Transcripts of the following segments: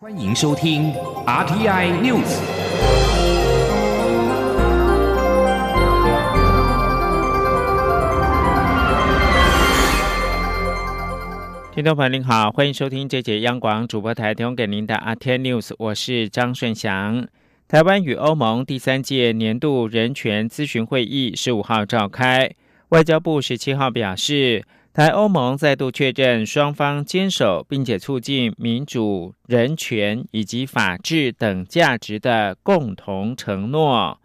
欢迎收听 RTI News。听众朋友您好，欢迎收听这节央广主播台提供给您的 RTI News，我是张顺祥。台湾与欧盟第三届年度人权咨询会议十五号召开，外交部十七号表示。台欧盟再度确认双方坚守并且促进民主、人权以及法治等价值的共同承诺。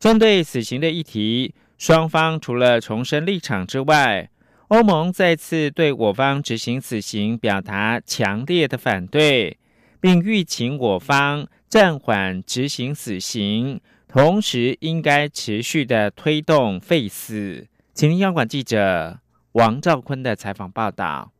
针对死刑的议题，双方除了重申立场之外，欧盟再次对我方执行死刑表达强烈的反对，并吁请我方暂缓执行死刑，同时应该持续的推动废死。请央广记者。王兆坤的采访报道：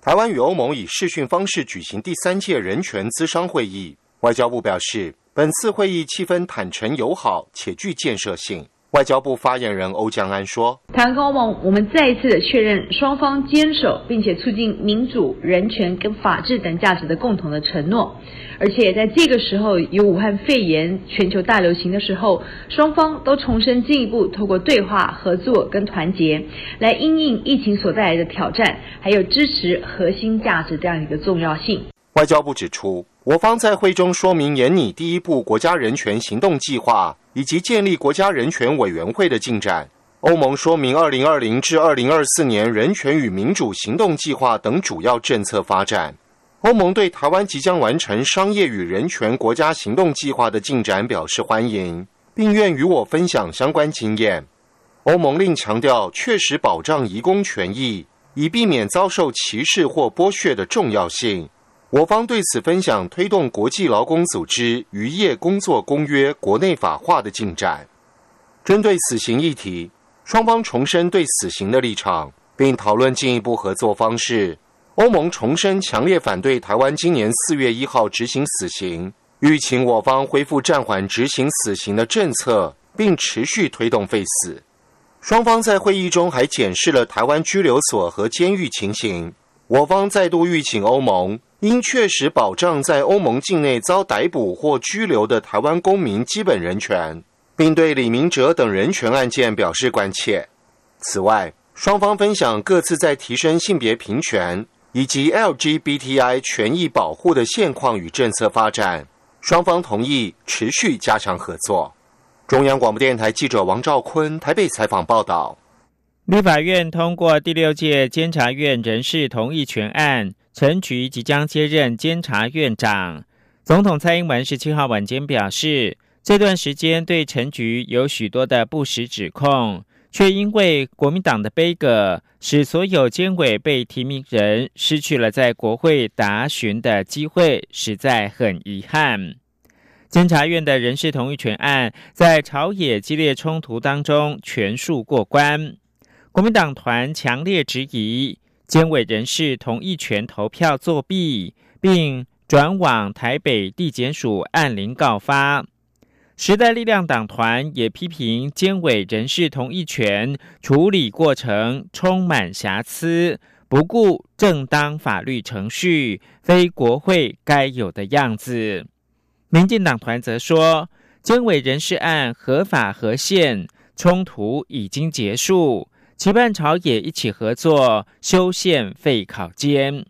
台湾与欧盟以视讯方式举行第三届人权咨商会议。外交部表示，本次会议气氛坦诚友好且具建设性。外交部发言人欧江安说：“台湾跟欧盟，我们再一次的确认双方坚守并且促进民主、人权跟法治等价值的共同的承诺。”而且在这个时候，有武汉肺炎全球大流行的时候，双方都重申进一步透过对话、合作跟团结，来应应疫情所带来的挑战，还有支持核心价值这样一个重要性。外交部指出，我方在会中说明研拟第一部国家人权行动计划以及建立国家人权委员会的进展。欧盟说明二零二零至二零二四年人权与民主行动计划等主要政策发展。欧盟对台湾即将完成商业与人权国家行动计划的进展表示欢迎，并愿与我分享相关经验。欧盟另强调确实保障移工权益，以避免遭受歧视或剥削的重要性。我方对此分享推动国际劳工组织渔业工作公约国内法化的进展。针对死刑议题，双方重申对死刑的立场，并讨论进一步合作方式。欧盟重申强烈反对台湾今年四月一号执行死刑，欲请我方恢复暂缓执行死刑的政策，并持续推动废死。双方在会议中还检视了台湾拘留所和监狱情形。我方再度吁请欧盟应确实保障在欧盟境内遭逮捕或拘留的台湾公民基本人权，并对李明哲等人权案件表示关切。此外，双方分享各自在提升性别平权。以及 LGBTI 权益保护的现况与政策发展，双方同意持续加强合作。中央广播电台记者王兆坤台北采访报道。立法院通过第六届监察院人事同意权案，陈菊即将接任监察院长。总统蔡英文十七号晚间表示，这段时间对陈菊有许多的不实指控。却因为国民党的悲歌，使所有监委被提名人失去了在国会答询的机会，实在很遗憾。监察院的人事同意权案在朝野激烈冲突当中全数过关，国民党团强烈质疑监委人事同意权投票作弊，并转往台北地检署按铃告发。时代力量党团也批评监委人事同意权处理过程充满瑕疵，不顾正当法律程序，非国会该有的样子。民进党团则说，监委人事案合法合宪，冲突已经结束，期盼朝野一起合作修宪废考监。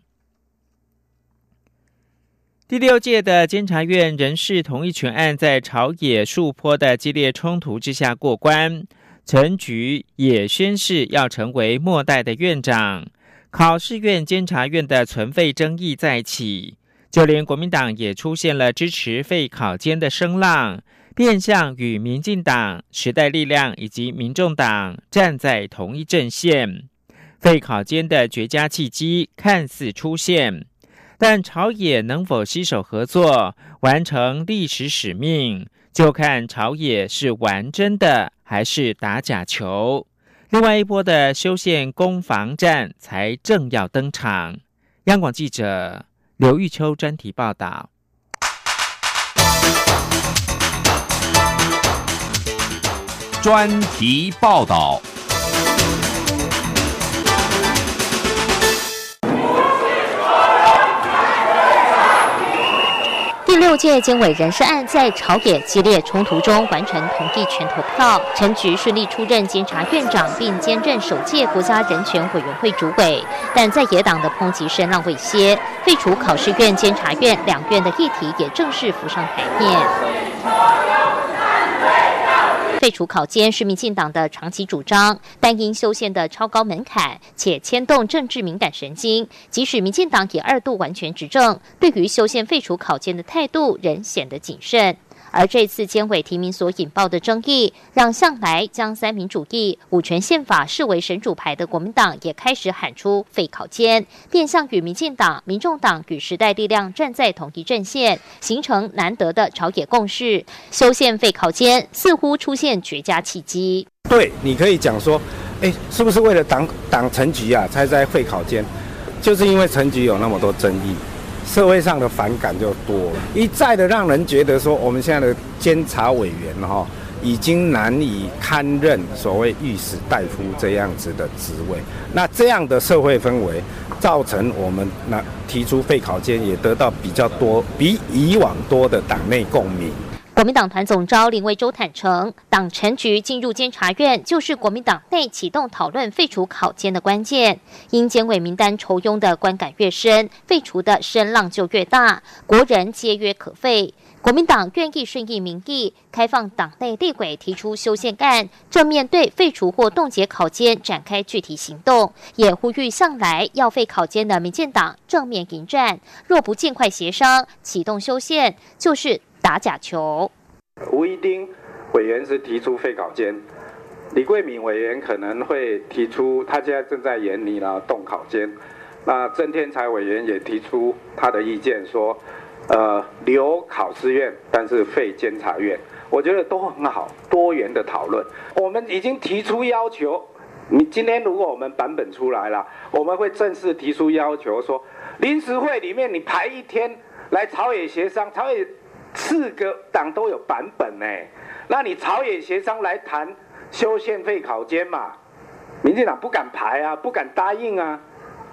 第六届的监察院人事同意权案在朝野数波的激烈冲突之下过关，陈菊也宣誓要成为末代的院长。考试院监察院的存废争议再起，就连国民党也出现了支持废考监的声浪，变相与民进党、时代力量以及民众党站在同一阵线，废考间的绝佳契机看似出现。但朝野能否携手合作完成历史使命，就看朝野是玩真的还是打假球。另外一波的修宪攻防战才正要登场。央广记者刘玉秋专题报道。专题报道。第六届监委人事案在朝野激烈冲突中完成同意权投票，陈菊顺利出任监察院长，并兼任首届国家人权委员会主委。但在野党的抨击声浪未歇，废除考试院、监察院两院的议题也正式浮上台面。废除考监是民进党的长期主张，但因修宪的超高门槛且牵动政治敏感神经，即使民进党也二度完全执政，对于修宪废除考监的态度仍显得谨慎。而这次监委提名所引爆的争议，让向来将三民主义、五权宪法视为神主牌的国民党也开始喊出废考监，变相与民进党、民众党与时代力量站在同一阵线，形成难得的朝野共识。修宪废考监似乎出现绝佳契机。对，你可以讲说，哎，是不是为了党党成局啊，才在废考监？就是因为成局有那么多争议。社会上的反感就多了，一再的让人觉得说，我们现在的监察委员哈，已经难以堪任所谓御史大夫这样子的职位。那这样的社会氛围，造成我们那提出废考监也得到比较多、比以往多的党内共鸣。国民党团总召林卫洲坦诚，党陈局进入监察院，就是国民党内启动讨论废除考监的关键。因监委名单筹拥的观感越深，废除的声浪就越大，国人皆曰可废。国民党愿意顺应民意，开放党内立委提出修宪案，正面对废除或冻结考监展开具体行动，也呼吁向来要废考监的民进党正面迎战。若不尽快协商启动修宪，就是。打假球。吴一丁委员是提出废考监，李桂敏委员可能会提出他现在正在研拟了动考监。那郑天才委员也提出他的意见，说，呃，留考试院，但是废监察院。我觉得都很好，多元的讨论。我们已经提出要求，你今天如果我们版本出来了，我们会正式提出要求，说临时会里面你排一天来朝野协商，朝野。四个党都有版本呢，那你朝野协商来谈修宪废考监嘛？民进党不敢排啊，不敢答应啊，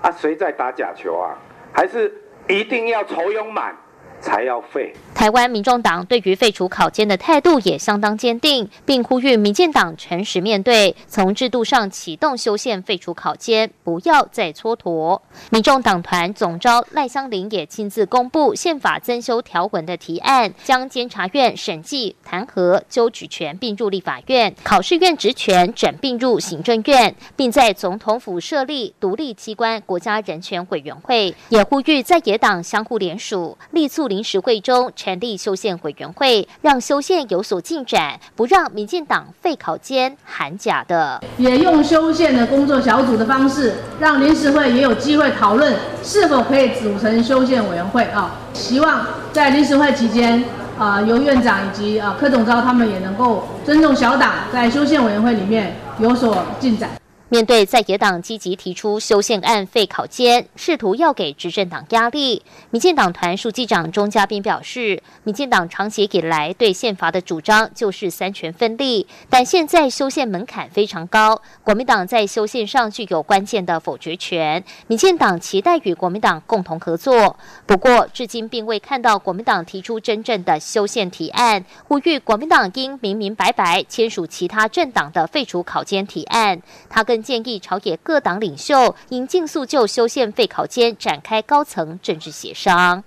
啊谁在打假球啊？还是一定要筹拥满？才要废。台湾民众党对于废除考监的态度也相当坚定，并呼吁民进党诚实面对，从制度上启动修宪废除考监，不要再蹉跎。民众党团总召赖香林也亲自公布宪法增修条文的提案，将监察院审计、弹劾、纠举权并入立法院，考试院职权转并入行政院，并在总统府设立独立机关国家人权委员会。也呼吁在野党相互联署，力促。临时会中成立修宪委员会，让修宪有所进展，不让民进党废考监喊假的。也用修宪的工作小组的方式，让临时会也有机会讨论是否可以组成修宪委员会啊。希望在临时会期间啊，由院长以及啊柯总召他们也能够尊重小党，在修宪委员会里面有所进展。面对在野党积极提出修宪案废考监，试图要给执政党压力，民进党团书记长钟嘉宾表示，民进党长期以来对宪法的主张就是三权分立，但现在修宪门槛非常高，国民党在修宪上具有关键的否决权，民进党期待与国民党共同合作。不过，至今并未看到国民党提出真正的修宪提案，呼吁国民党应明明白白签署其他政党的废除考监提案。他跟建议朝野各党领袖应尽速就修宪废考间展开高层政治协商。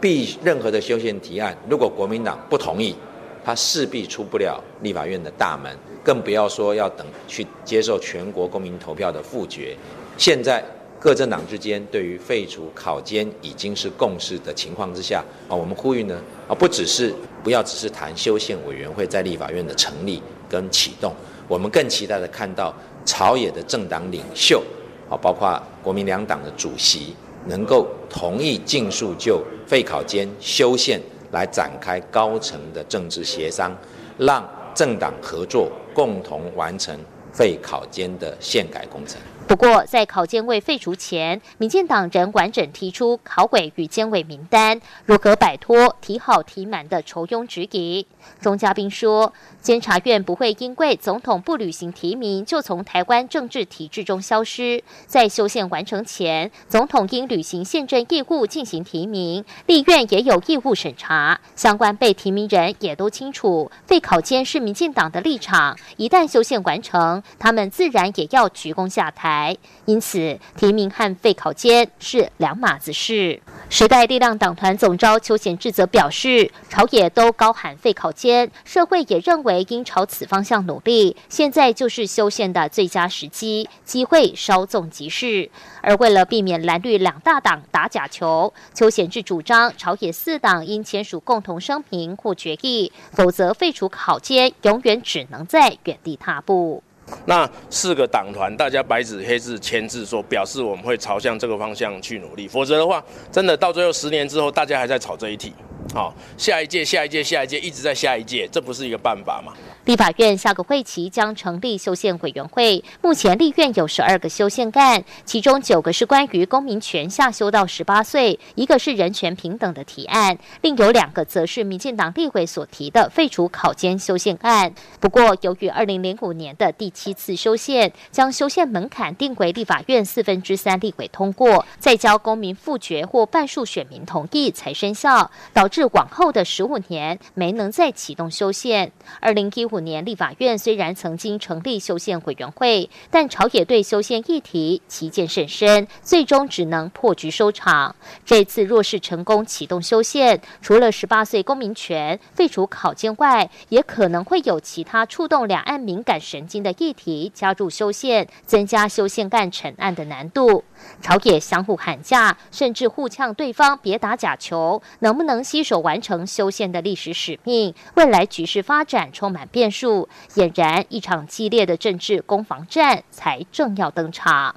必任何的修宪提案，如果国民党不同意，他势必出不了立法院的大门，更不要说要等去接受全国公民投票的复决。现在各政党之间对于废除考监已经是共识的情况之下啊，我们呼吁呢啊，不只是不要只是谈修宪委员会在立法院的成立跟启动，我们更期待的看到。朝野的政党领袖，啊，包括国民两党的主席，能够同意尽速就废考监修宪来展开高层的政治协商，让政党合作，共同完成废考监的宪改工程。不过，在考监未废除前，民进党仍完整提出考委与监委名单，如何摆脱提好提满的愁庸质疑？钟嘉宾说，监察院不会因为总统不履行提名就从台湾政治体制中消失。在修宪完成前，总统应履行宪政义务进行提名，立院也有义务审查。相关被提名人也都清楚，废考监是民进党的立场。一旦修宪完成，他们自然也要鞠躬下台。因此，提名和废考监是两码子事。时代力量党团总召邱显志则表示，朝野都高喊废考。间社会也认为应朝此方向努力，现在就是修宪的最佳时机，机会稍纵即逝。而为了避免蓝绿两大党打假球，邱显志主张朝野四党应签署共同声明或决议，否则废除考监永远只能在原地踏步。那四个党团大家白纸黑字签字说，表示我们会朝向这个方向去努力，否则的话，真的到最后十年之后，大家还在吵这一题。好，下一届、下一届、下一届，一直在下一届，这不是一个办法吗？立法院下个会期将成立修宪委员会。目前立院有十二个修宪案，其中九个是关于公民权下修到十八岁，一个是人权平等的提案，另有两个则是民进党立委所提的废除考监修宪案。不过，由于二零零五年的第七次修宪将修宪门槛定为立法院四分之三立委通过，再交公民复决或半数选民同意才生效，导致往后的十五年没能再启动修宪。二零一五。五年立法院虽然曾经成立修宪委员会，但朝野对修宪议题歧见甚深，最终只能破局收场。这次若是成功启动修宪，除了十八岁公民权废除考监外，也可能会有其他触动两岸敏感神经的议题加入修宪，增加修宪干成案的难度。朝野相互喊价，甚至互呛对方别打假球，能不能携手完成修宪的历史使命？未来局势发展充满变数，俨然一场激烈的政治攻防战才正要登场。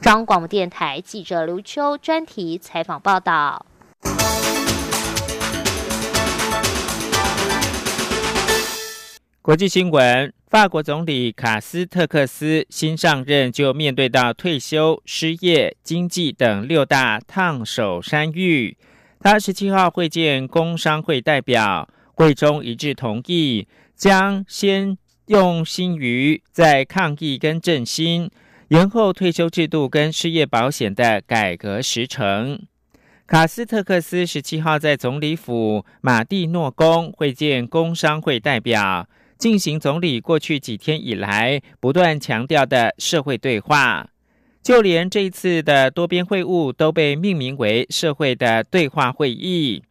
中央广播电台记者刘秋专题采访报道。国际新闻。法国总理卡斯特克斯新上任就面对到退休、失业、经济等六大烫手山芋。他十七号会见工商会代表，会中一致同意将先用心于在抗疫跟振兴，延后退休制度跟失业保险的改革时程。卡斯特克斯十七号在总理府马蒂诺宫会见工商会代表。进行总理过去几天以来不断强调的社会对话，就连这一次的多边会晤都被命名为“社会的对话会议”。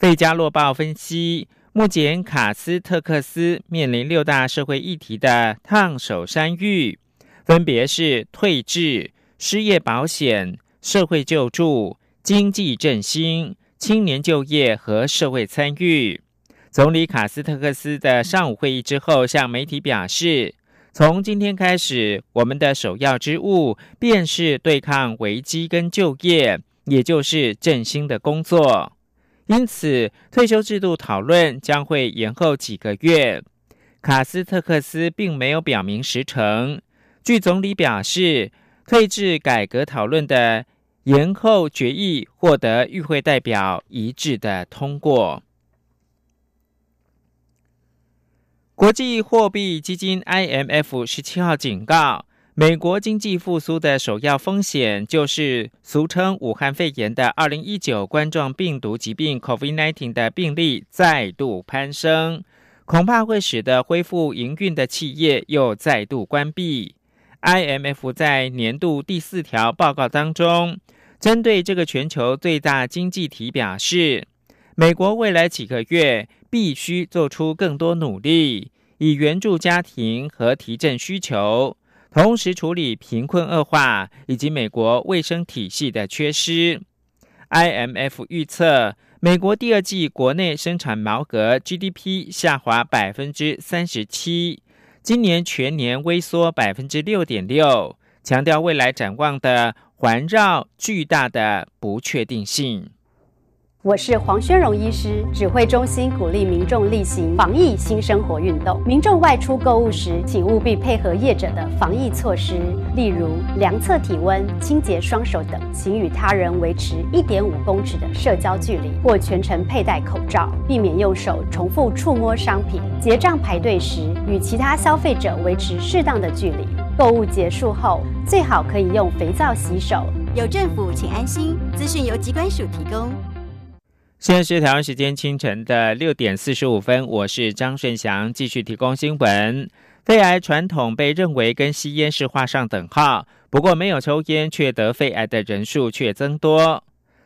费加洛报分析，目前卡斯特克斯面临六大社会议题的烫手山芋，分别是退治、失业保险、社会救助、经济振兴、青年就业和社会参与。总理卡斯特克斯的上午会议之后，向媒体表示：“从今天开始，我们的首要之务便是对抗危机跟就业，也就是振兴的工作。因此，退休制度讨论将会延后几个月。卡斯特克斯并没有表明时程。据总理表示，退制改革讨论的延后决议获得与会代表一致的通过。”国际货币基金 IMF 十七号警告，美国经济复苏的首要风险就是俗称武汉肺炎的二零一九冠状病毒疾病 （COVID-19） 的病例再度攀升，恐怕会使得恢复营运的企业又再度关闭。IMF 在年度第四条报告当中，针对这个全球最大经济体表示，美国未来几个月。必须做出更多努力，以援助家庭和提振需求，同时处理贫困恶化以及美国卫生体系的缺失。IMF 预测，美国第二季国内生产毛额 GDP 下滑百分之三十七，今年全年微缩百分之六点六，强调未来展望的环绕巨大的不确定性。我是黄宣荣医师，指挥中心鼓励民众例行防疫新生活运动。民众外出购物时，请务必配合业者的防疫措施，例如量测体温、清洁双手等，请与他人维持一点五公尺的社交距离，或全程佩戴口罩，避免用手重复触摸商品。结账排队时，与其他消费者维持适当的距离。购物结束后，最好可以用肥皂洗手。有政府，请安心。资讯由机关署提供。现在是台湾时间清晨的六点四十五分，我是张顺祥，继续提供新闻。肺癌传统被认为跟吸烟是画上等号，不过没有抽烟却得肺癌的人数却增多。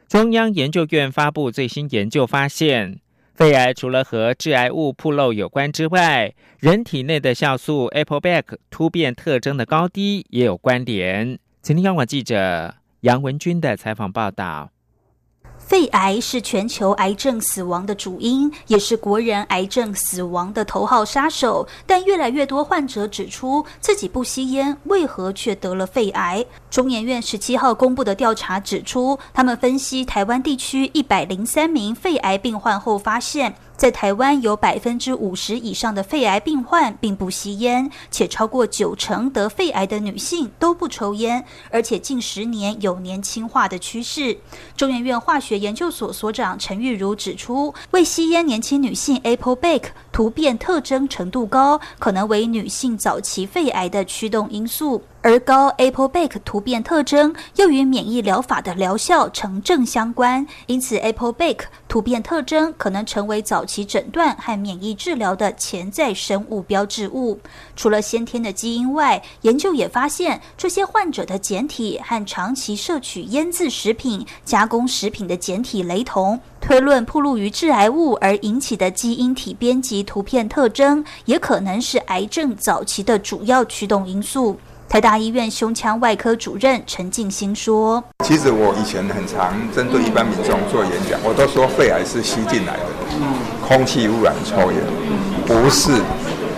中央研究院发布最新研究发现，肺癌除了和致癌物暴露有关之外，人体内的酵素 a p p l e b a c k 突变特征的高低也有关联。请听央广记者杨文军的采访报道。肺癌是全球癌症死亡的主因，也是国人癌症死亡的头号杀手。但越来越多患者指出自己不吸烟，为何却得了肺癌？中研院十七号公布的调查指出，他们分析台湾地区一百零三名肺癌病患后发现。在台湾，有百分之五十以上的肺癌病患并不吸烟，且超过九成得肺癌的女性都不抽烟，而且近十年有年轻化的趋势。中研院化学研究所所长陈玉如指出，未吸烟年轻女性 Apple Bake 突变特征程度高，可能为女性早期肺癌的驱动因素。而高 AppleBake 突变特征又与免疫疗法的疗效成正相关，因此 AppleBake 突变特征可能成为早期诊断和免疫治疗的潜在生物标志物。除了先天的基因外，研究也发现这些患者的简体和长期摄取腌制食品、加工食品的简体雷同，推论暴露于致癌物而引起的基因体编辑突变特征，也可能是癌症早期的主要驱动因素。台大医院胸腔外科主任陈静心说：“其实我以前很常针对一般民众做演讲，我都说肺癌是吸进来的，空气污染、抽烟，不是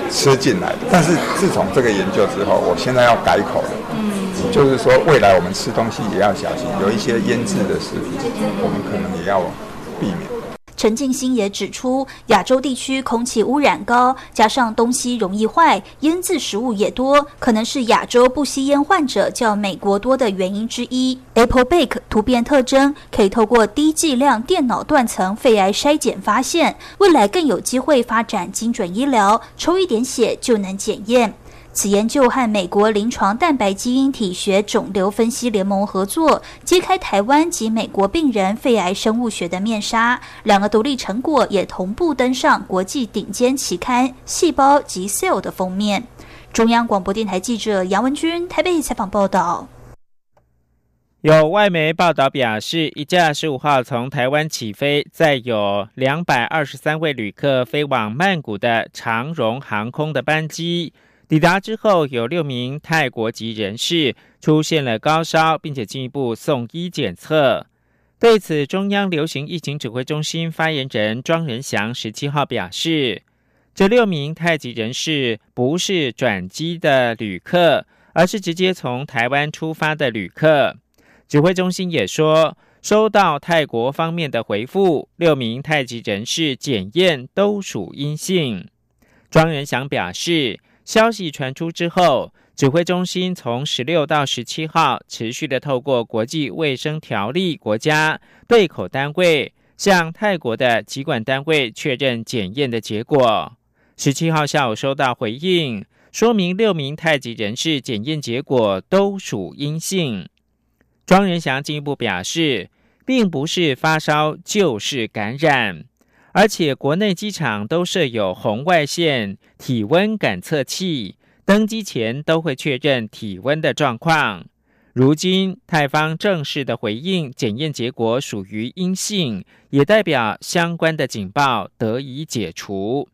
吃进来的。但是自从这个研究之后，我现在要改口了，就是说未来我们吃东西也要小心，有一些腌制的食品，我们可能也要避免。”陈静心也指出，亚洲地区空气污染高，加上东西容易坏，腌制食物也多，可能是亚洲不吸烟患者较美国多的原因之一。Apple Bake 突变特征可以透过低剂量电脑断层肺癌筛检发现，未来更有机会发展精准医疗，抽一点血就能检验。此研究和美国临床蛋白基因体学肿瘤分析联盟合作，揭开台湾及美国病人肺癌生物学的面纱。两个独立成果也同步登上国际顶尖期刊《细胞》及《Cell》的封面。中央广播电台记者杨文君台北采访报道。有外媒报道表示，一架十五号从台湾起飞，载有两百二十三位旅客飞往曼谷的长荣航空的班机。抵达之后，有六名泰国籍人士出现了高烧，并且进一步送医检测。对此，中央流行疫情指挥中心发言人庄仁祥十七号表示，这六名泰籍人士不是转机的旅客，而是直接从台湾出发的旅客。指挥中心也说，收到泰国方面的回复，六名泰籍人士检验都属阴性。庄仁祥表示。消息传出之后，指挥中心从十六到十七号持续的透过国际卫生条例国家对口单位向泰国的疾管单位确认检验的结果。十七号下午收到回应，说明六名泰籍人士检验结果都属阴性。庄仁祥进一步表示，并不是发烧就是感染。而且国内机场都设有红外线体温感测器，登机前都会确认体温的状况。如今泰方正式的回应，检验结果属于阴性，也代表相关的警报得以解除。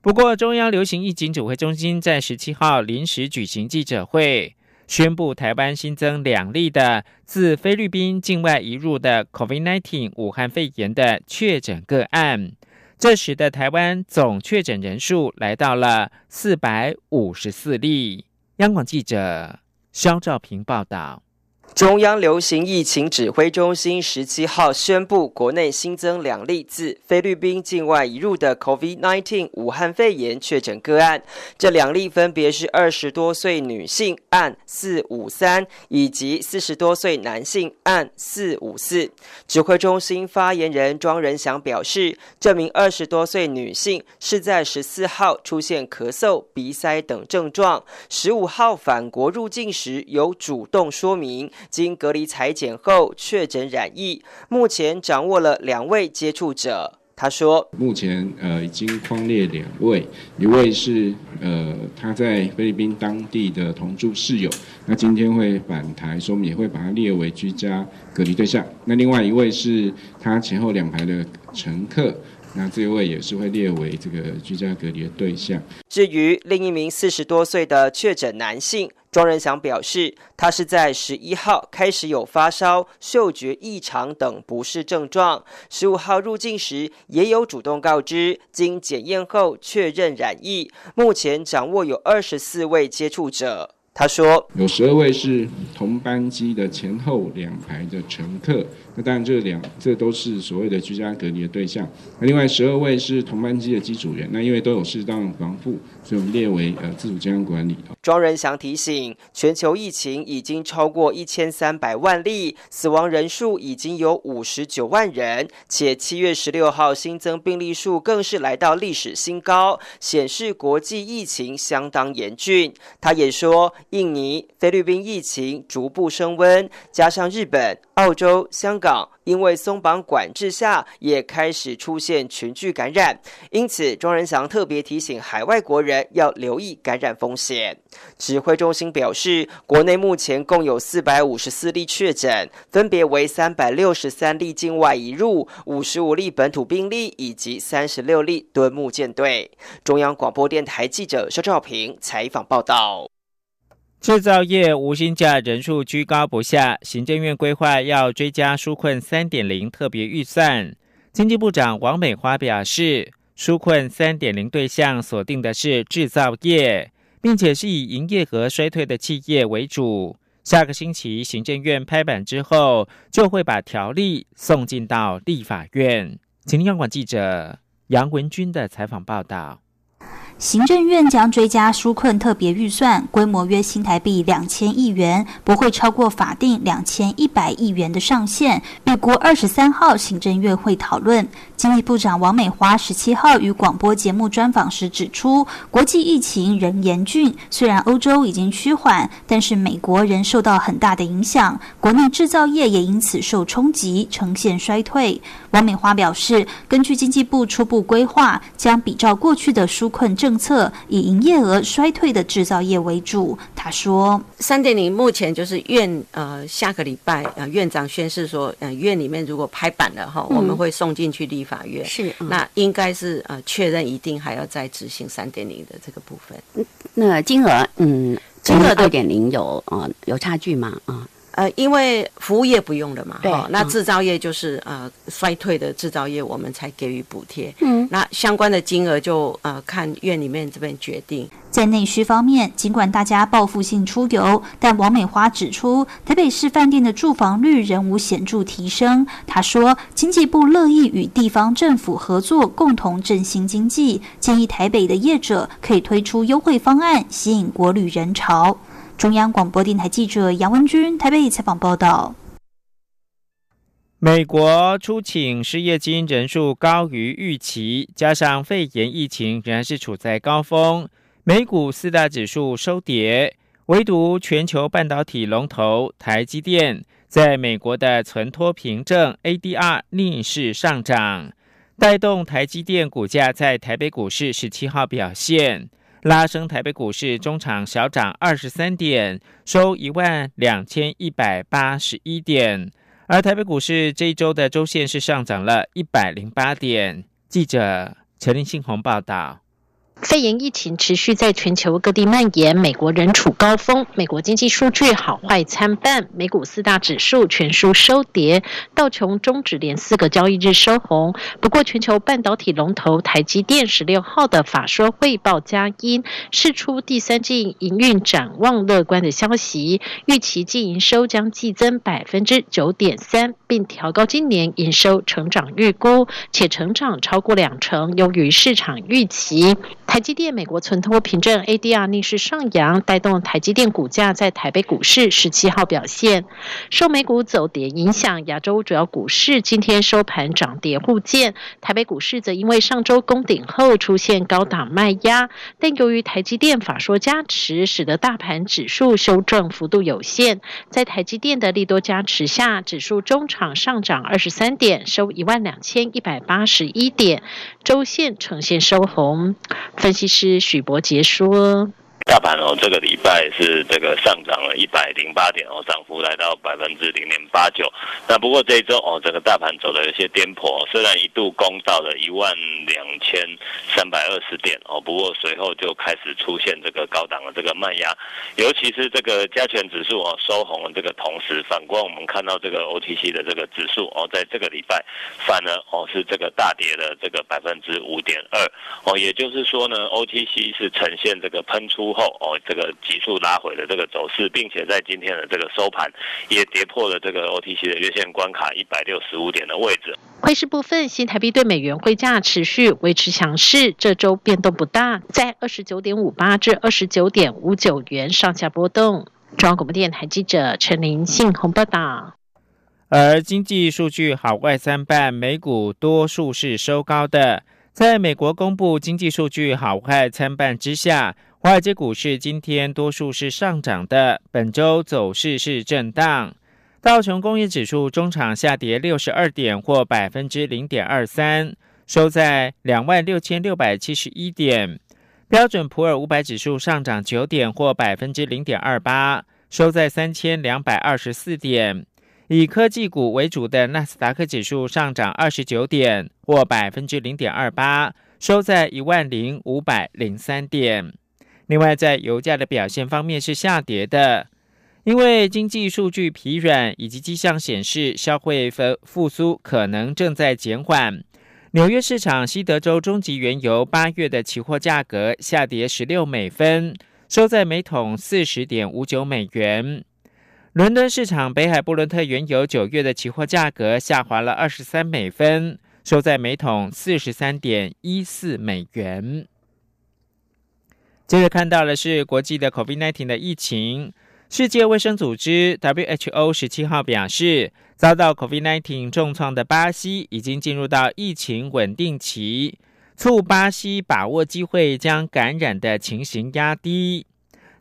不过，中央流行疫情指挥中心在十七号临时举行记者会。宣布台湾新增两例的自菲律宾境外移入的 COVID-19 武汉肺炎的确诊个案，这使得台湾总确诊人数来到了四百五十四例。央广记者肖兆平报道。中央流行疫情指挥中心十七号宣布，国内新增两例自菲律宾境外移入的 COVID-19 武汉肺炎确诊个案。这两例分别是二十多岁女性案四五三，以及四十多岁男性案四五四。指挥中心发言人庄仁祥表示，这名二十多岁女性是在十四号出现咳嗽、鼻塞等症状，十五号返国入境时有主动说明。经隔离裁剪后确诊染疫，目前掌握了两位接触者。他说：“目前呃已经框列两位，一位是呃他在菲律宾当地的同住室友，那今天会返台，所以我们也会把他列为居家隔离对象。那另外一位是他前后两排的乘客。”那这位也是会列为这个居家隔离的对象。至于另一名四十多岁的确诊男性庄仁祥表示，他是在十一号开始有发烧、嗅觉异常等不适症状，十五号入境时也有主动告知，经检验后确认染疫，目前掌握有二十四位接触者。他说，有十二位是同班机的前后两排的乘客。那当然，这两这都是所谓的居家隔离的对象。那另外十二位是同班机的机组员，那因为都有适当防护，所以我们列为呃自主健康管理。庄仁祥提醒，全球疫情已经超过一千三百万例，死亡人数已经有五十九万人，且七月十六号新增病例数更是来到历史新高，显示国际疫情相当严峻。他也说，印尼、菲律宾疫情逐步升温，加上日本。澳洲、香港因为松绑管制下，也开始出现群聚感染，因此庄仁祥特别提醒海外国人要留意感染风险。指挥中心表示，国内目前共有四百五十四例确诊，分别为三百六十三例境外移入、五十五例本土病例以及三十六例敦木舰队。中央广播电台记者肖兆平采访报道。制造业无薪假人数居高不下，行政院规划要追加纾困三点零特别预算。经济部长王美花表示，纾困三点零对象锁定的是制造业，并且是以营业额衰退的企业为主。下个星期行政院拍板之后，就会把条例送进到立法院。请听央广记者杨文军的采访报道。行政院将追加纾困特别预算，规模约新台币两千亿元，不会超过法定两千一百亿元的上限。预估二十三号行政院会讨论。经济部长王美花十七号与广播节目专访时指出，国际疫情仍严峻，虽然欧洲已经趋缓，但是美国仍受到很大的影响，国内制造业也因此受冲击，呈现衰退。王美花表示，根据经济部初步规划，将比照过去的纾困政策，以营业额衰退的制造业为主。他说：“三点零目前就是院呃下个礼拜呃院长宣誓说，呃院里面如果拍板了哈，我们会送进去立法院。是，那应该是呃确认一定还要再执行三点零的这个部分。那金额嗯，金额二点零有呃有差距吗？啊？”呃，因为服务业不用了嘛，哈，那制造业就是呃衰退的制造业，我们才给予补贴。嗯，那相关的金额就呃看院里面这边决定。在内需方面，尽管大家报复性出游，但王美花指出，台北市饭店的住房率仍无显著提升。她说，经济部乐意与地方政府合作，共同振兴经济，建议台北的业者可以推出优惠方案，吸引国旅人潮。中央广播电台记者杨文君台北采访报道：美国出请失业金人数高于预期，加上肺炎疫情仍然是处在高峰，美股四大指数收跌，唯独全球半导体龙头台积电在美国的存托凭证 ADR 逆势上涨，带动台积电股价在台北股市十七号表现。拉升台北股市中场小涨二十三点，收一万两千一百八十一点。而台北股市这一周的周线是上涨了一百零八点。记者陈林信宏报道。肺炎疫情持续在全球各地蔓延，美国仍处高峰。美国经济数据好坏参半，美股四大指数全数收跌，道琼中指连四个交易日收红。不过，全球半导体龙头台积电十六号的法说汇报佳音，释出第三季营运展望乐观的消息，预期净营收将季增百分之九点三，并调高今年营收成长预估，且成长超过两成，优于市场预期。台积电美国存托凭证 ADR 逆势上扬，带动台积电股价在台北股市十七号表现。受美股走跌影响，亚洲主要股市今天收盘涨跌互见。台北股市则因为上周攻顶后出现高档卖压，但由于台积电法说加持，使得大盘指数修正幅度有限。在台积电的利多加持下，指数中场上涨二十三点，收一万两千一百八十一点，周线呈现收红。分析师许博杰说。大盘哦，这个礼拜是这个上涨了一百零八点哦，涨幅来到百分之零点八九。那不过这一周哦，这个大盘走的有些颠簸，虽然一度攻到了一万两千三百二十点哦，不过随后就开始出现这个高档的这个卖压，尤其是这个加权指数哦收红的这个同时，反观我们看到这个 OTC 的这个指数哦，在这个礼拜反而哦是这个大跌的这个百分之五点二哦，也就是说呢，OTC 是呈现这个喷出。后哦，这个急速拉回的这个走势，并且在今天的这个收盘也跌破了这个 OTC 的月线关卡一百六十五点的位置。汇市部分，新台币对美元汇价持续维持强势，这周变动不大，在二十九点五八至二十九点五九元上下波动。中央广播电台记者陈林信鸿报道。而经济数据好坏参半，美股多数是收高的。在美国公布经济数据好坏参半之下。华尔街股市今天多数是上涨的，本周走势是震荡。道琼工业指数中场下跌六十二点，或百分之零点二三，收在两万六千六百七十一点。标准普尔五百指数上涨九点，或百分之零点二八，收在三千两百二十四点。以科技股为主的纳斯达克指数上涨二十九点，或百分之零点二八，收在一万零五百零三点。另外，在油价的表现方面是下跌的，因为经济数据疲软以及迹象显示消费复复苏可能正在减缓。纽约市场西德州中级原油八月的期货价格下跌十六美分，收在每桶四十点五九美元。伦敦市场北海布伦特原油九月的期货价格下滑了二十三美分，收在每桶四十三点一四美元。接着看到的是国际的 COVID-19 的疫情。世界卫生组织 WHO 十七号表示，遭到 COVID-19 重创的巴西已经进入到疫情稳定期，促巴西把握机会将感染的情形压低。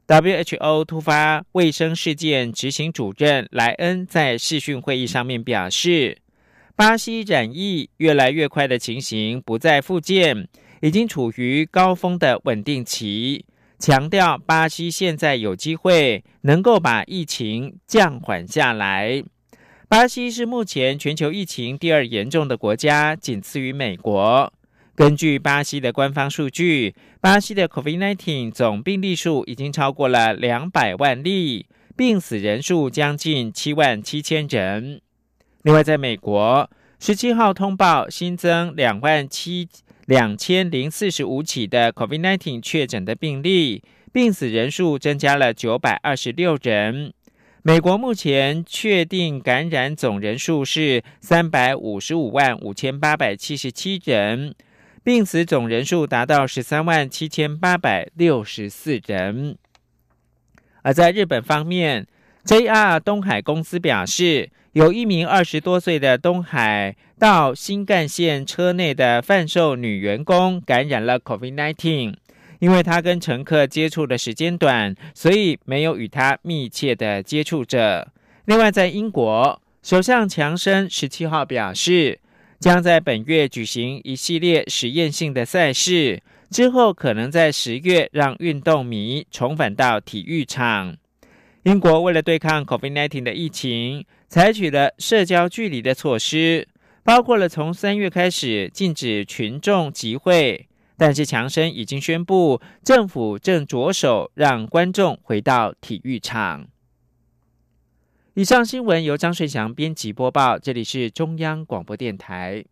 WHO 突发卫生事件执行主任莱恩在视讯会议上面表示，巴西染疫越来越快的情形不再复见。已经处于高峰的稳定期，强调巴西现在有机会能够把疫情降缓下来。巴西是目前全球疫情第二严重的国家，仅次于美国。根据巴西的官方数据，巴西的 COVID-19 总病例数已经超过了两百万例，病死人数将近七万七千人。另外，在美国，十七号通报新增两万七。两千零四十五起的 COVID-19 确诊的病例，病死人数增加了九百二十六人。美国目前确定感染总人数是三百五十五万五千八百七十七人，病死总人数达到十三万七千八百六十四人。而在日本方面，JR 东海公司表示。有一名二十多岁的东海到新干线车内的贩售女员工感染了 COVID-19，因为她跟乘客接触的时间短，所以没有与他密切的接触者。另外，在英国，首相强生十七号表示，将在本月举行一系列实验性的赛事，之后可能在十月让运动迷重返到体育场。英国为了对抗 COVID-19 的疫情，采取了社交距离的措施，包括了从三月开始禁止群众集会，但是强生已经宣布，政府正着手让观众回到体育场。以上新闻由张顺祥编辑播报，这里是中央广播电台。